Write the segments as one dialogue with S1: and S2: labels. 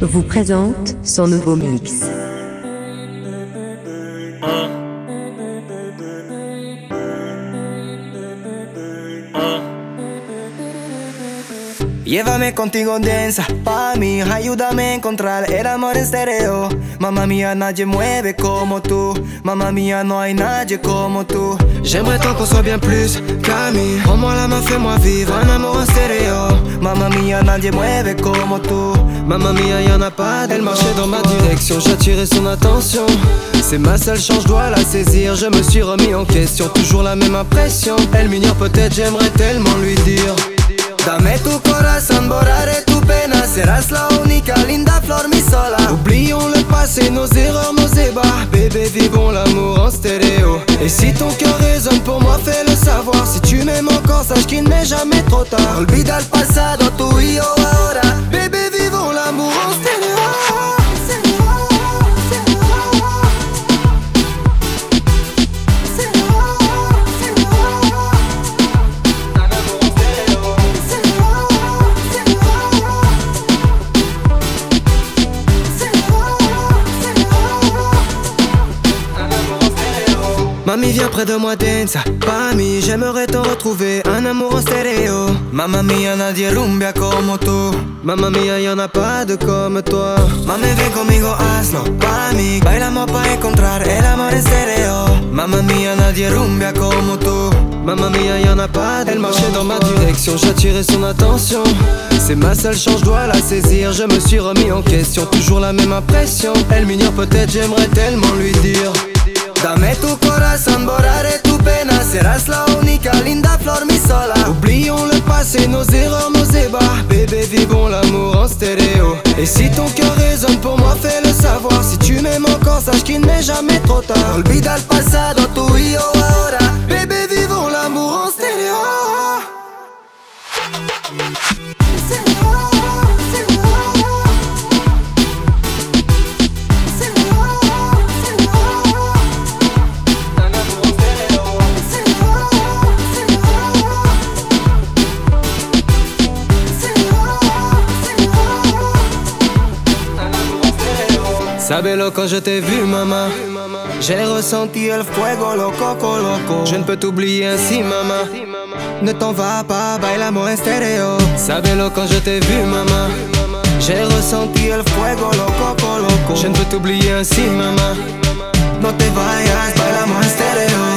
S1: Vous présente son nouveau mix.
S2: Llévame contigo densa, pa' mí, ayúdame a encontrar el amor en stereo. Mamma mía, nadie mueve como tú. Mamma mía, no hay nadie como tú. J'aimerais tant qu'on soit bien plus qu'amis. Prends-moi la main, fais-moi vivre un amour en stéréo. Mamma mía, nadie mueve como tú. Mamma mía, y'en a pas. Elle marchait dans ma direction, j'attirais son attention. C'est ma seule chance, je dois la saisir. Je me suis remis en question, toujours la même impression. Elle m'ignore peut-être, j'aimerais tellement lui dire. Dame tu corazón, borraré tu pena Serás la única linda flor, mi sola Oublions le passé, nos erreurs, nos ébats Bébé, vivons l'amour en stéréo Et si ton cœur résonne pour moi, fais-le savoir Si tu m'aimes encore, sache qu'il n'est jamais trop tard Olvida el pasado, tu y ahora Bébé, vivons l'amour Viens près de moi dance Mami j'aimerais te retrouver Un amour en stéréo. Mamma mia nadie rumbia como tú Mamma mia y'en a pas de comme toi. Mami ven conmigo hazlo para mí Bailamos para encontrar el amor en stéréo. Mamma mia nadie rumbia como tú Mamma mia y'en a pas Elle marchait dans ma direction. J'attirais son attention. C'est ma seule chance, je dois la saisir. Je me suis remis en question. Toujours la même impression. Elle m'ignore peut-être, j'aimerais tellement lui dire Dame tu corazón, borraré tu pena Serás la única linda flor, mi sola. Oublions le passé, nos erreurs, nos ébats Bébé, vivons l'amour en stéréo. Et si ton cœur résonne pour moi, fais-le savoir. Si tu m'aimes encore, sache qu'il n'est jamais trop tard. Olvida el pasado, tu y yo ahora. Bébé, vivons l'amour en stéréo Sabelo quand je t'ai vu maman. J'ai ressenti el fuego loco loco. Je ne peux t'oublier ainsi maman. Ne t'en vas pas, bailamos en stéréo. Sabelo quand je t'ai vu maman. J'ai ressenti el fuego loco loco. Je ne peux t'oublier ainsi maman. No te vayas, bailamos en stéréo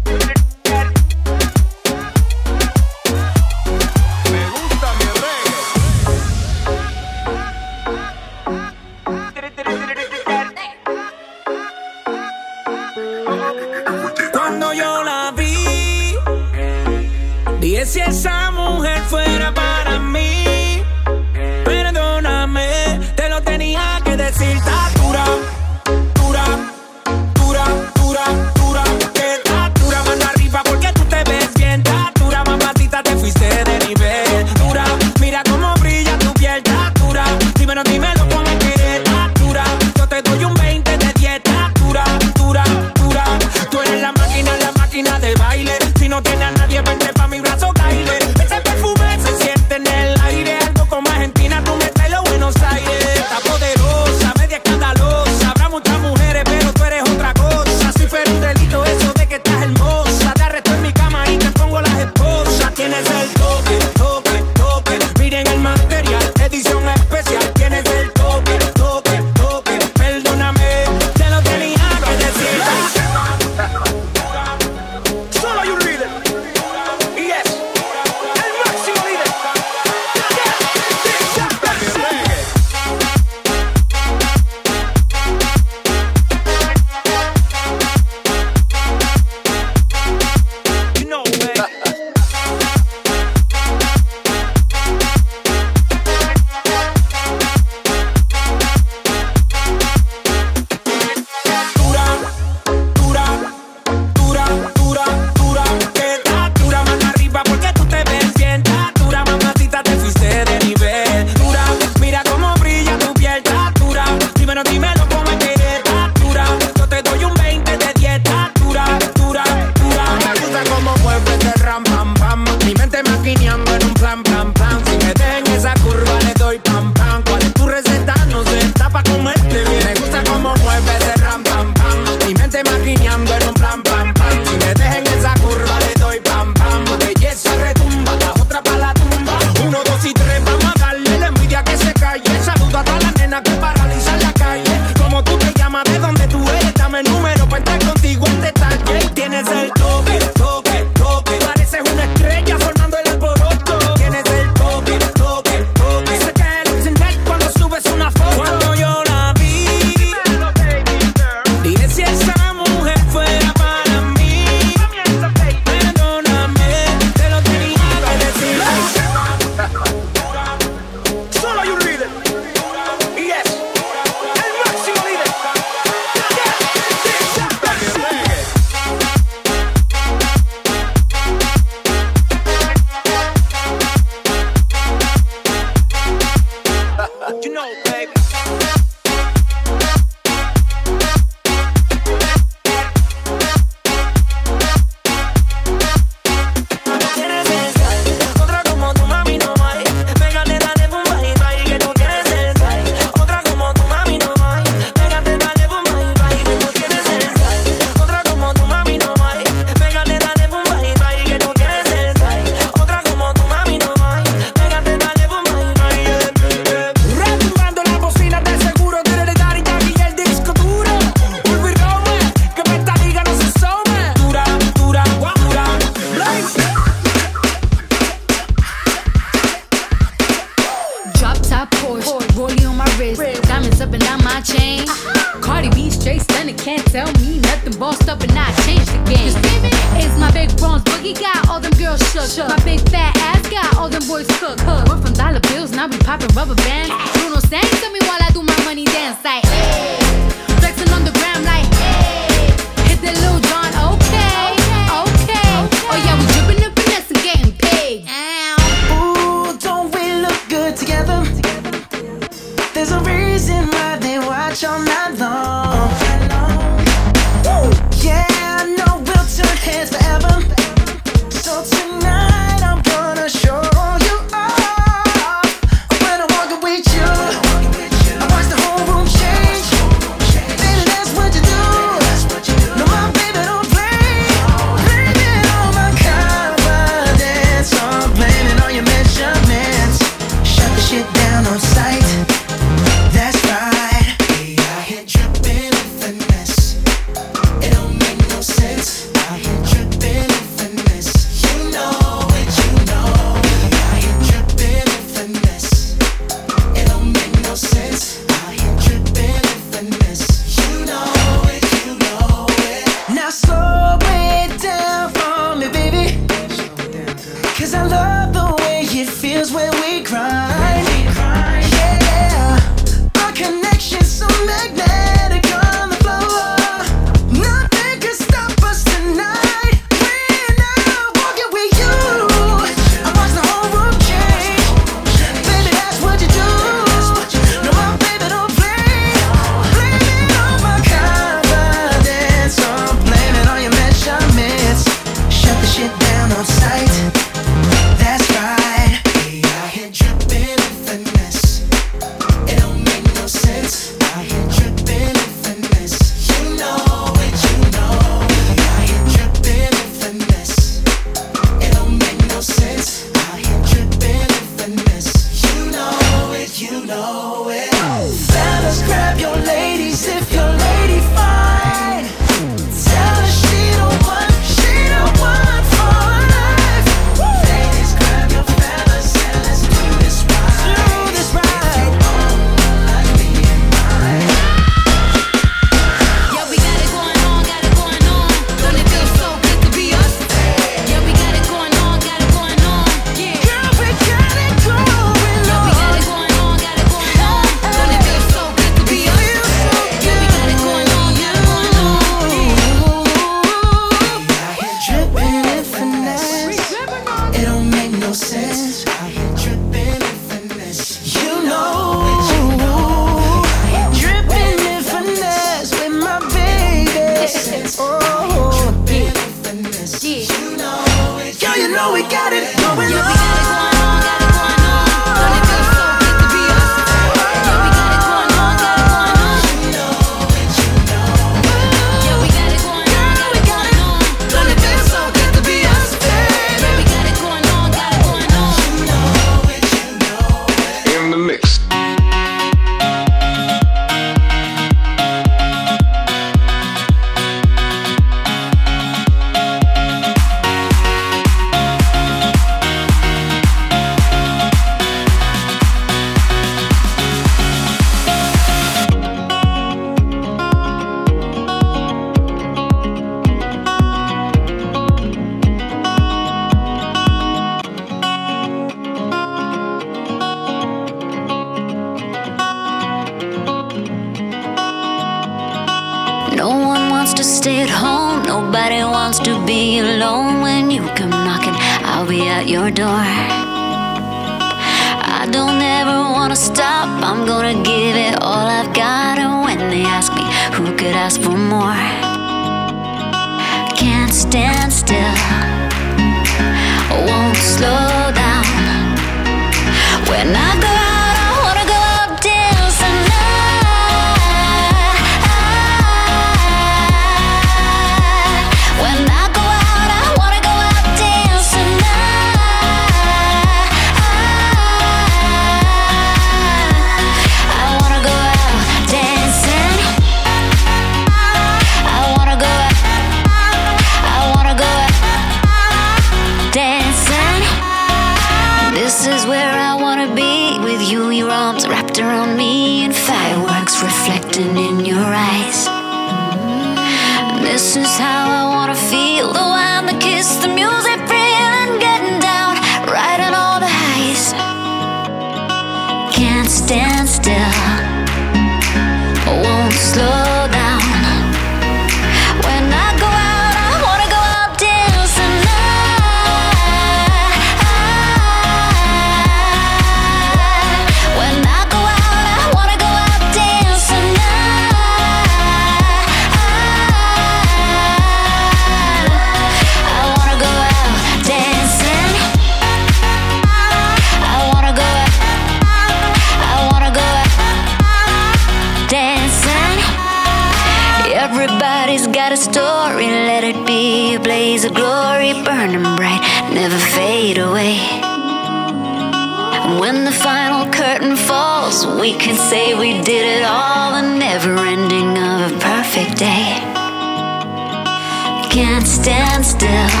S3: still,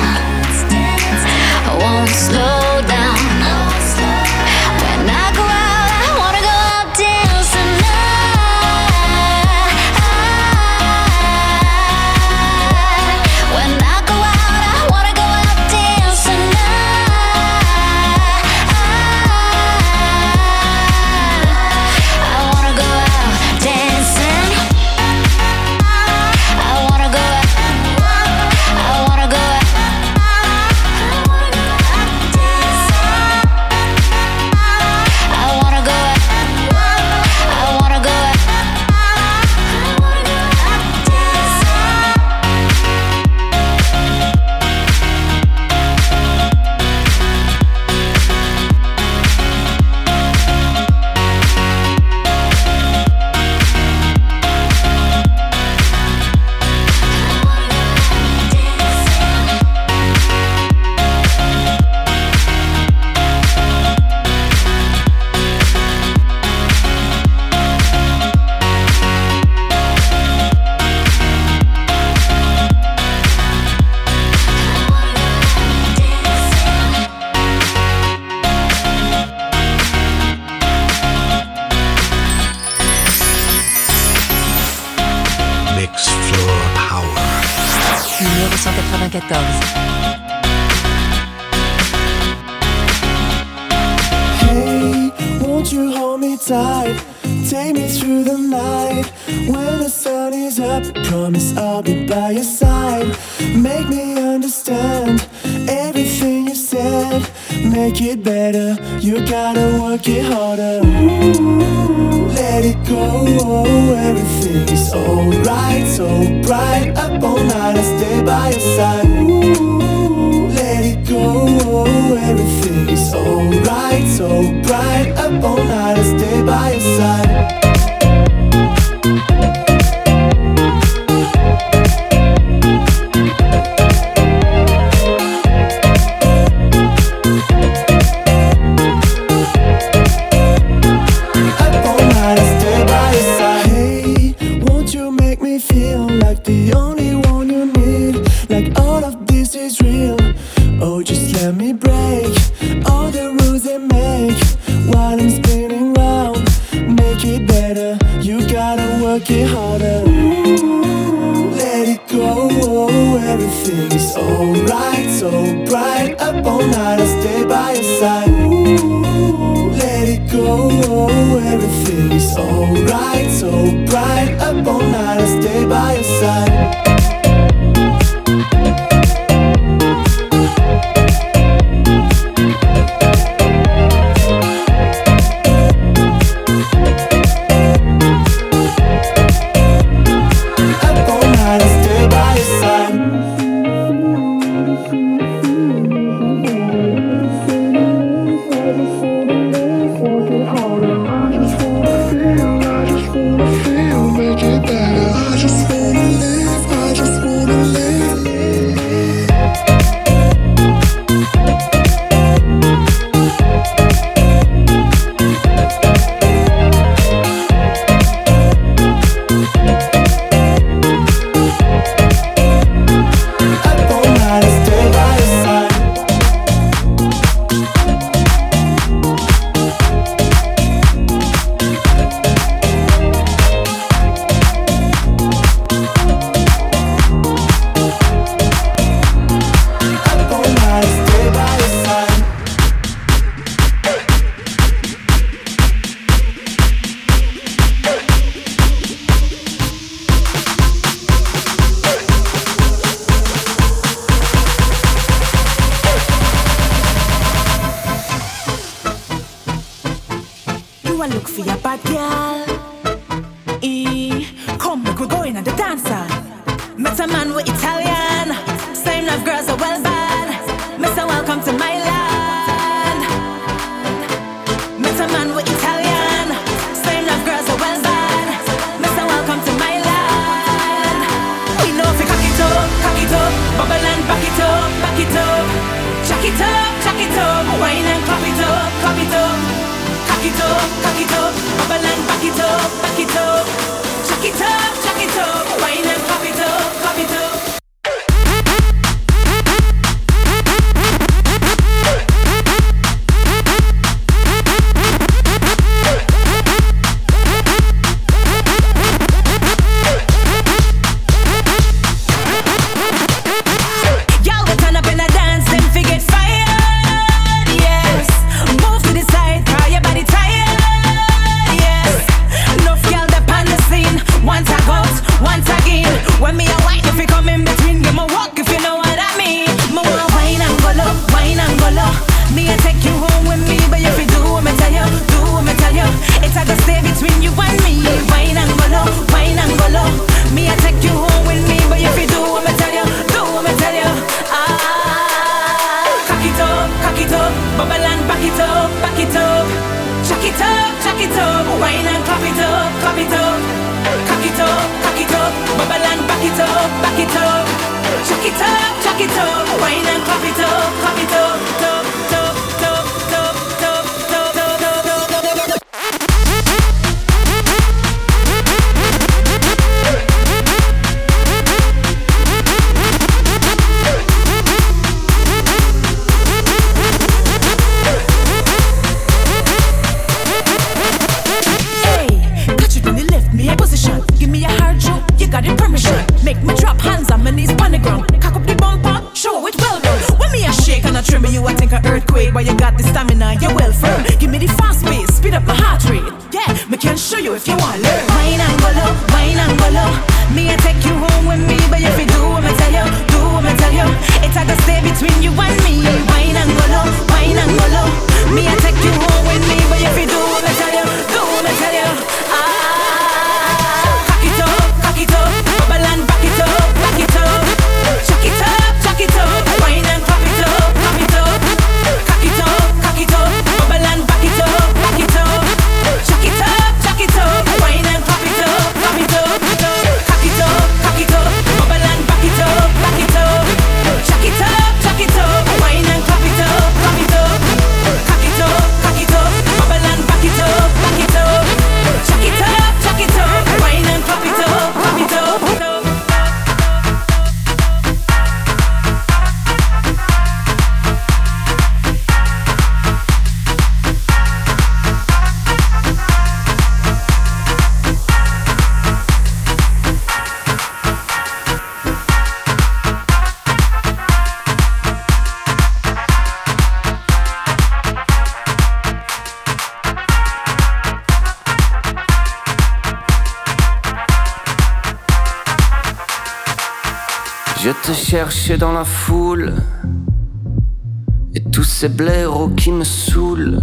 S4: ces blaireaux qui me saoulent.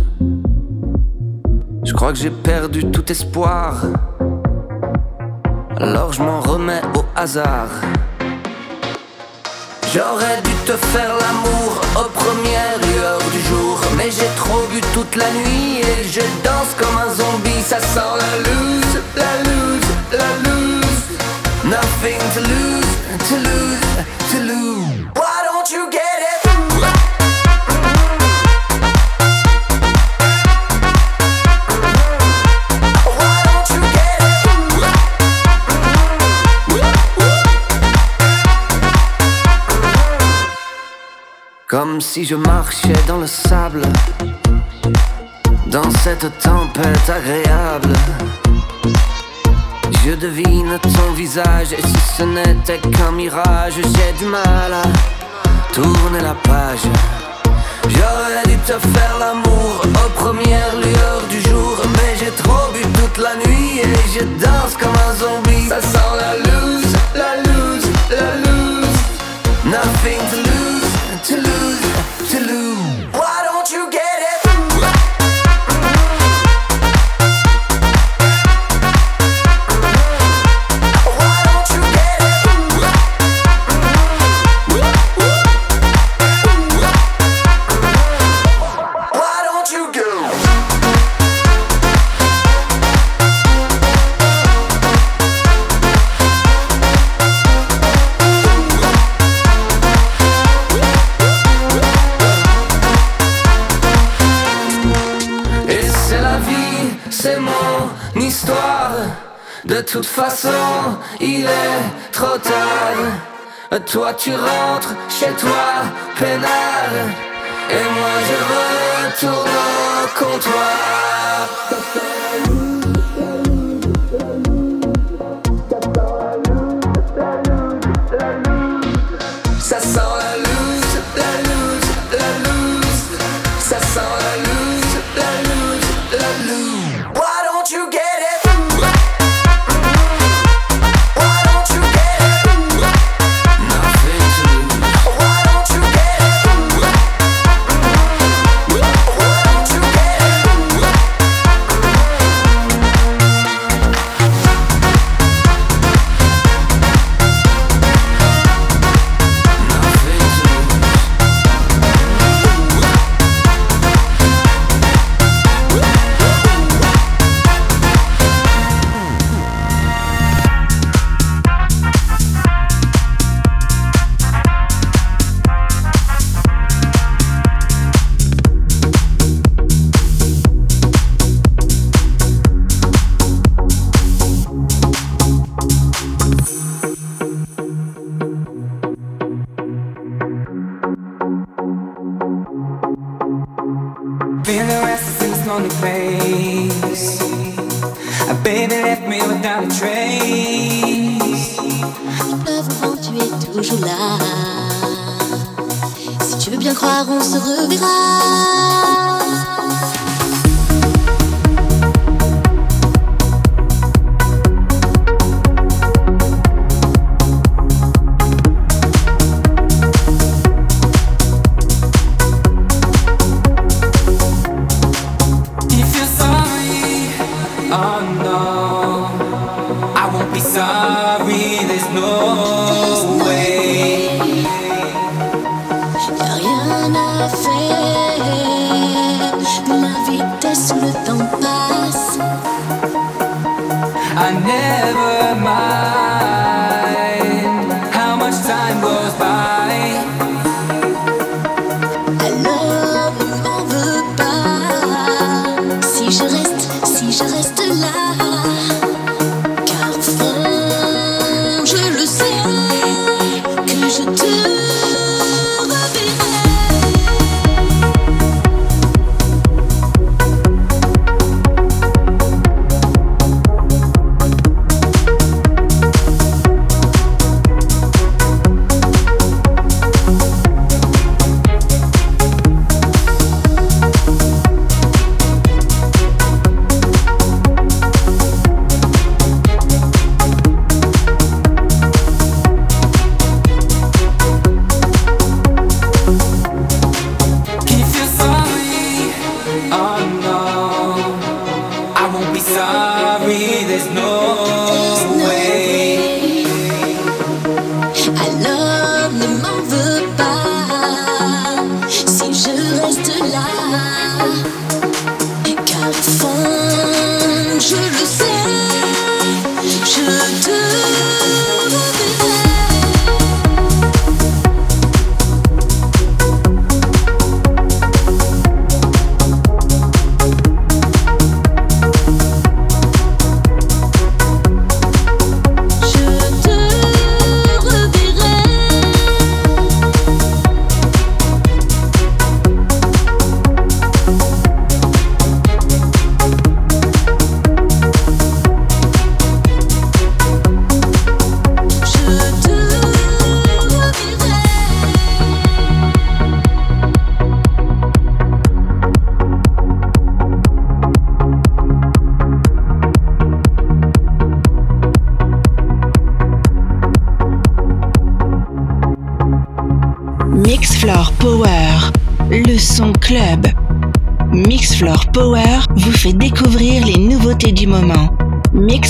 S4: Je crois que j'ai perdu tout espoir. Alors je m'en remets au hasard. J'aurais dû te faire l'amour aux premières lueurs du jour. Mais j'ai trop bu toute la nuit et je danse comme un zombie. Ça sent la loose, la loose, la loose. Nothing to lose, to lose. si je marchais dans le sable. Dans cette tempête agréable, je devine ton visage et si ce n'était qu'un mirage, j'ai du mal à tourner la page. J'aurais dû te faire l'amour aux premières lueurs du jour, mais j'ai trop bu toute la nuit et je danse comme un zombie. Ça sent la loose, la loose, la loose. Nothing to lose.
S5: Toute façon, il est trop tard. Toi tu rentres chez toi, pénal. Et moi je retourne au comptoir.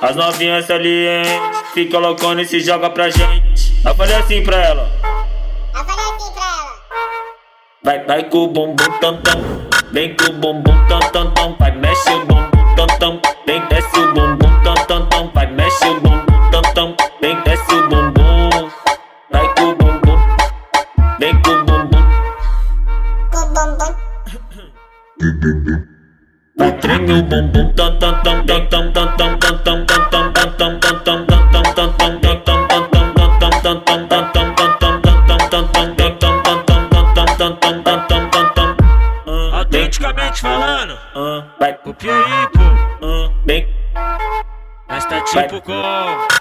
S6: As novinhas salientes, fica loucona e se joga pra gente. Eu falei assim pra ela.
S7: Eu falei assim pra ela.
S6: Vai, vai com o bumbum tam tam. Vem com o bumbum tam tam tam. Vai, mexe o bumbum tam tam. Vem, desce o bumbum tam tam tam. Vai, mexe o bumbum tam tam. Vem, desce o bumbum. Vai com o bumbum. Vem com o bumbum.
S7: Com o bumbum.
S6: Vai, treme o bumbum Autenticamente falando, vai pro Pierico, bem. Nós tá
S8: tipo com.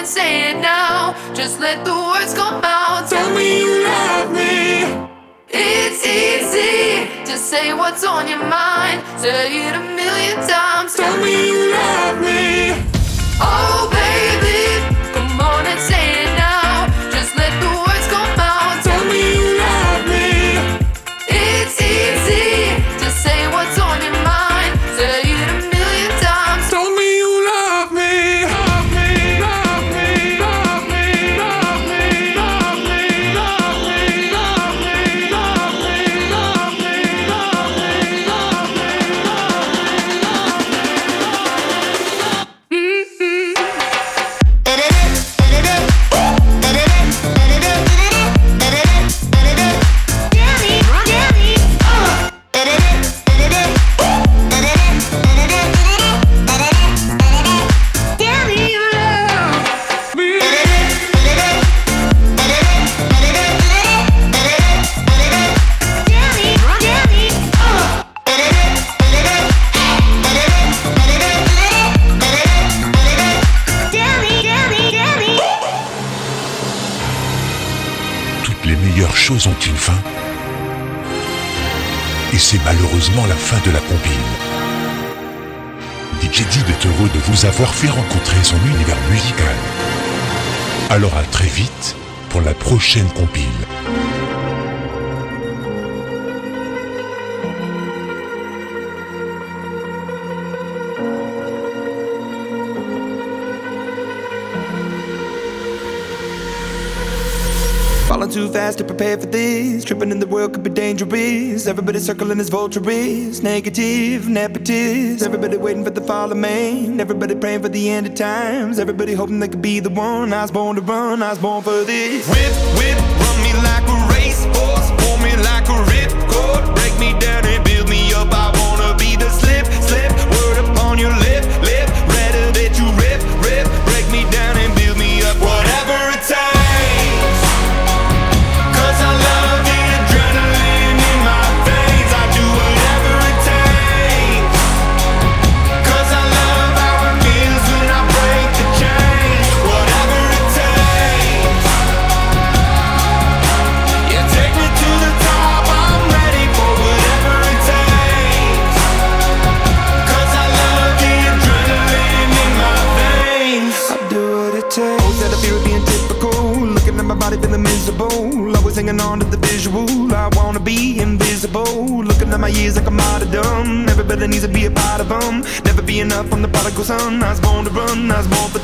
S9: and say it now. Just let the words come out. Tell me you love me. It's easy to say what's on your mind. Say it a million times. Tell me you
S10: love me. Oh,
S9: baby.
S11: Avoir fait rencontrer son univers musical. Alors à très vite pour la prochaine compile.
S12: Too fast to prepare for this. Tripping in the world could be dangerous. Everybody circling as vultures. Negative, nepotist. Everybody waiting for the fall of man. Everybody praying for the end of times. Everybody hoping they could be the one. I was born to run, I was born for this. Whip, whip, run me like a racehorse. Pull me like a ripcord. Break me down bum. Never be enough, I'm the prodigal son. I was born to run, I was born for